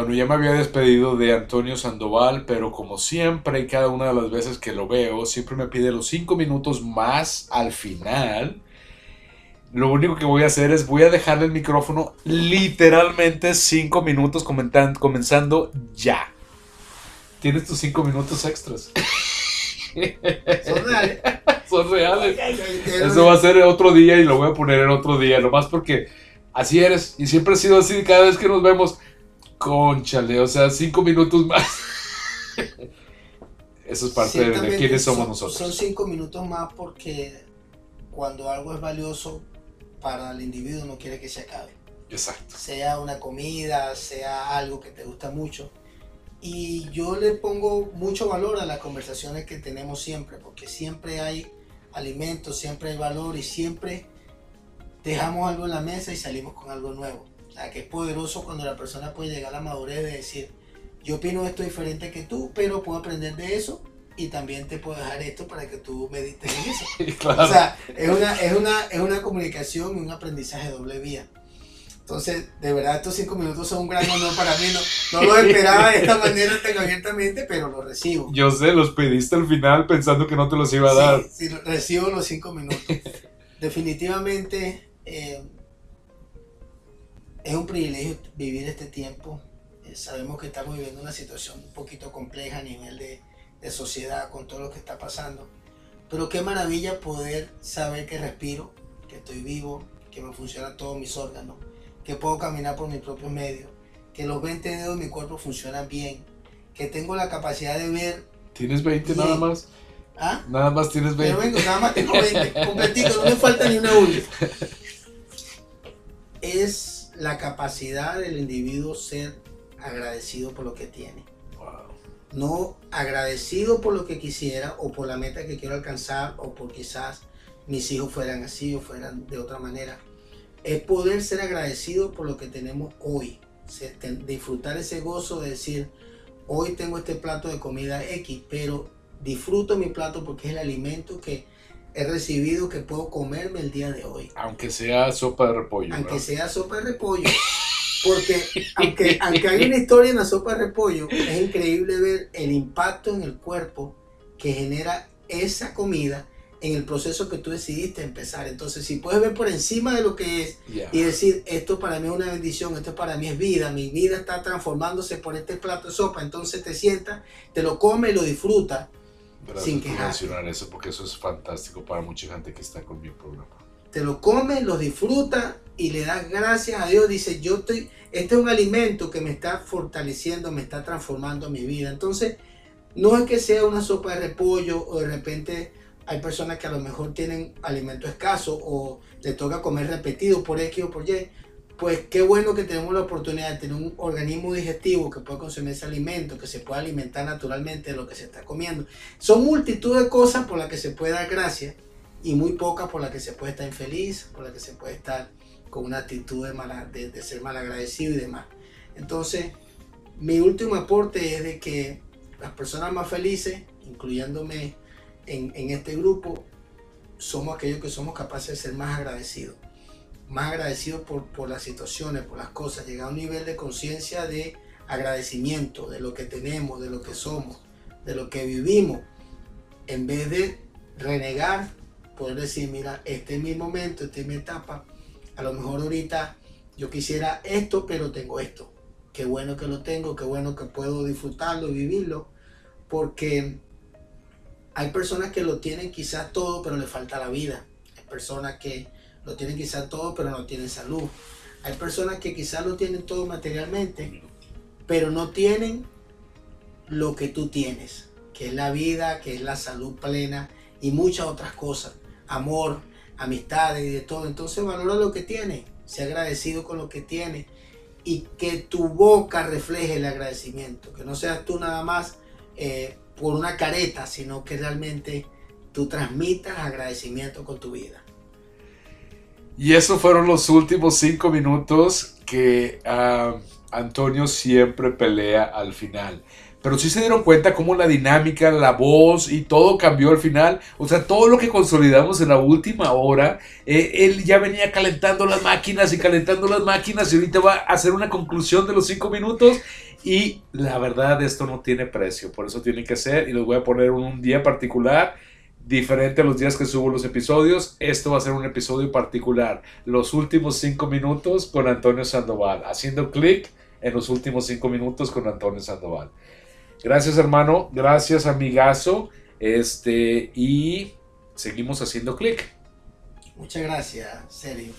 Bueno, ya me había despedido de Antonio Sandoval, pero como siempre y cada una de las veces que lo veo, siempre me pide los cinco minutos más al final. Lo único que voy a hacer es voy a dejarle el micrófono literalmente cinco minutos comenzando ya. Tienes tus cinco minutos extras. Son reales. Son reales. Eso va a ser otro día y lo voy a poner en otro día, nomás porque así eres y siempre ha sido así cada vez que nos vemos Conchale, o sea, cinco minutos más. Eso es parte de, quiénes somos nosotros. Son cinco minutos más porque cuando algo es valioso para el individuo no quiere que se acabe. Exacto. Sea una comida, sea algo que te gusta mucho. Y yo le pongo mucho valor a las conversaciones que tenemos siempre, porque siempre hay alimentos, siempre hay valor y siempre dejamos algo en la mesa y salimos con algo nuevo que es poderoso cuando la persona puede llegar a la madurez de decir, yo opino esto diferente que tú, pero puedo aprender de eso y también te puedo dejar esto para que tú medites en eso. O sea, es una, es, una, es una comunicación y un aprendizaje doble vía. Entonces, de verdad, estos cinco minutos son un gran honor para mí. No, no lo esperaba de esta manera tan abiertamente, pero lo recibo. Yo sé, los pediste al final pensando que no te los iba a dar. Sí, recibo los cinco minutos. Definitivamente, eh, es un privilegio vivir este tiempo. Eh, sabemos que estamos viviendo una situación un poquito compleja a nivel de, de, sociedad con todo lo que está pasando. Pero qué maravilla poder saber que respiro, que estoy vivo, que me funcionan todos mis órganos, que puedo caminar por mis propios medios, que los 20 dedos de mi cuerpo funcionan bien, que tengo la capacidad de ver. ¿Tienes 20 nada más? ¿Ah? Nada más tienes 20. Pero vengo, nada más tengo 20, completito, no me falta ni una uña. Es la capacidad del individuo ser agradecido por lo que tiene. No agradecido por lo que quisiera o por la meta que quiero alcanzar o por quizás mis hijos fueran así o fueran de otra manera. Es poder ser agradecido por lo que tenemos hoy. Disfrutar ese gozo de decir, hoy tengo este plato de comida X, pero disfruto mi plato porque es el alimento que he recibido que puedo comerme el día de hoy. Aunque sea sopa de repollo. Aunque sea sopa de repollo. Porque aunque, aunque hay una historia en la sopa de repollo, es increíble ver el impacto en el cuerpo que genera esa comida en el proceso que tú decidiste empezar. Entonces, si puedes ver por encima de lo que es y decir, esto para mí es una bendición, esto para mí es vida, mi vida está transformándose por este plato de sopa, entonces te sientas, te lo comes y lo disfrutas sin mencionar eso porque eso es fantástico para mucha gente que está con mi programa. Te lo come, lo disfruta y le das gracias a Dios. Dice, yo estoy, este es un alimento que me está fortaleciendo, me está transformando mi vida. Entonces, no es que sea una sopa de repollo o de repente hay personas que a lo mejor tienen alimento escaso o le toca comer repetido por X o por Y pues qué bueno que tenemos la oportunidad de tener un organismo digestivo que pueda consumir ese alimento, que se pueda alimentar naturalmente de lo que se está comiendo. Son multitud de cosas por las que se puede dar gracias y muy pocas por las que se puede estar infeliz, por las que se puede estar con una actitud de, mala, de, ser mal agradecido y demás. Entonces, mi último aporte es de que las personas más felices, incluyéndome en este grupo, somos aquellos que somos capaces de ser más agradecidos más agradecido por, por las situaciones, por las cosas, llegar a un nivel de conciencia de agradecimiento de lo que tenemos, de lo que somos, de lo que vivimos, en vez de renegar, poder decir, mira, este es mi momento, esta es mi etapa, a lo mejor ahorita yo quisiera esto, pero tengo esto. Qué bueno que lo tengo, qué bueno que puedo disfrutarlo y vivirlo, porque hay personas que lo tienen quizás todo, pero le falta la vida. Hay personas que tienen quizás todo, pero no tienen salud. Hay personas que quizás lo tienen todo materialmente, pero no tienen lo que tú tienes, que es la vida, que es la salud plena y muchas otras cosas. Amor, amistades y de todo. Entonces valora lo que tienes, sea agradecido con lo que tienes y que tu boca refleje el agradecimiento, que no seas tú nada más eh, por una careta, sino que realmente tú transmitas agradecimiento con tu vida. Y esos fueron los últimos cinco minutos que ah, Antonio siempre pelea al final. pero sí se dieron cuenta cómo la dinámica, la voz y todo cambió al final. O sea, todo lo que consolidamos en la última hora, eh, él ya venía calentando las máquinas y calentando las máquinas y ahorita va a hacer una conclusión de los cinco minutos. Y la verdad, esto no tiene precio, por eso tiene que ser. Y les voy a poner un día particular diferente a los días que subo los episodios. Esto va a ser un episodio particular. Los últimos cinco minutos con Antonio Sandoval. Haciendo clic en los últimos cinco minutos con Antonio Sandoval. Gracias, hermano. Gracias, amigazo. Este, y seguimos haciendo clic. Muchas gracias, serio.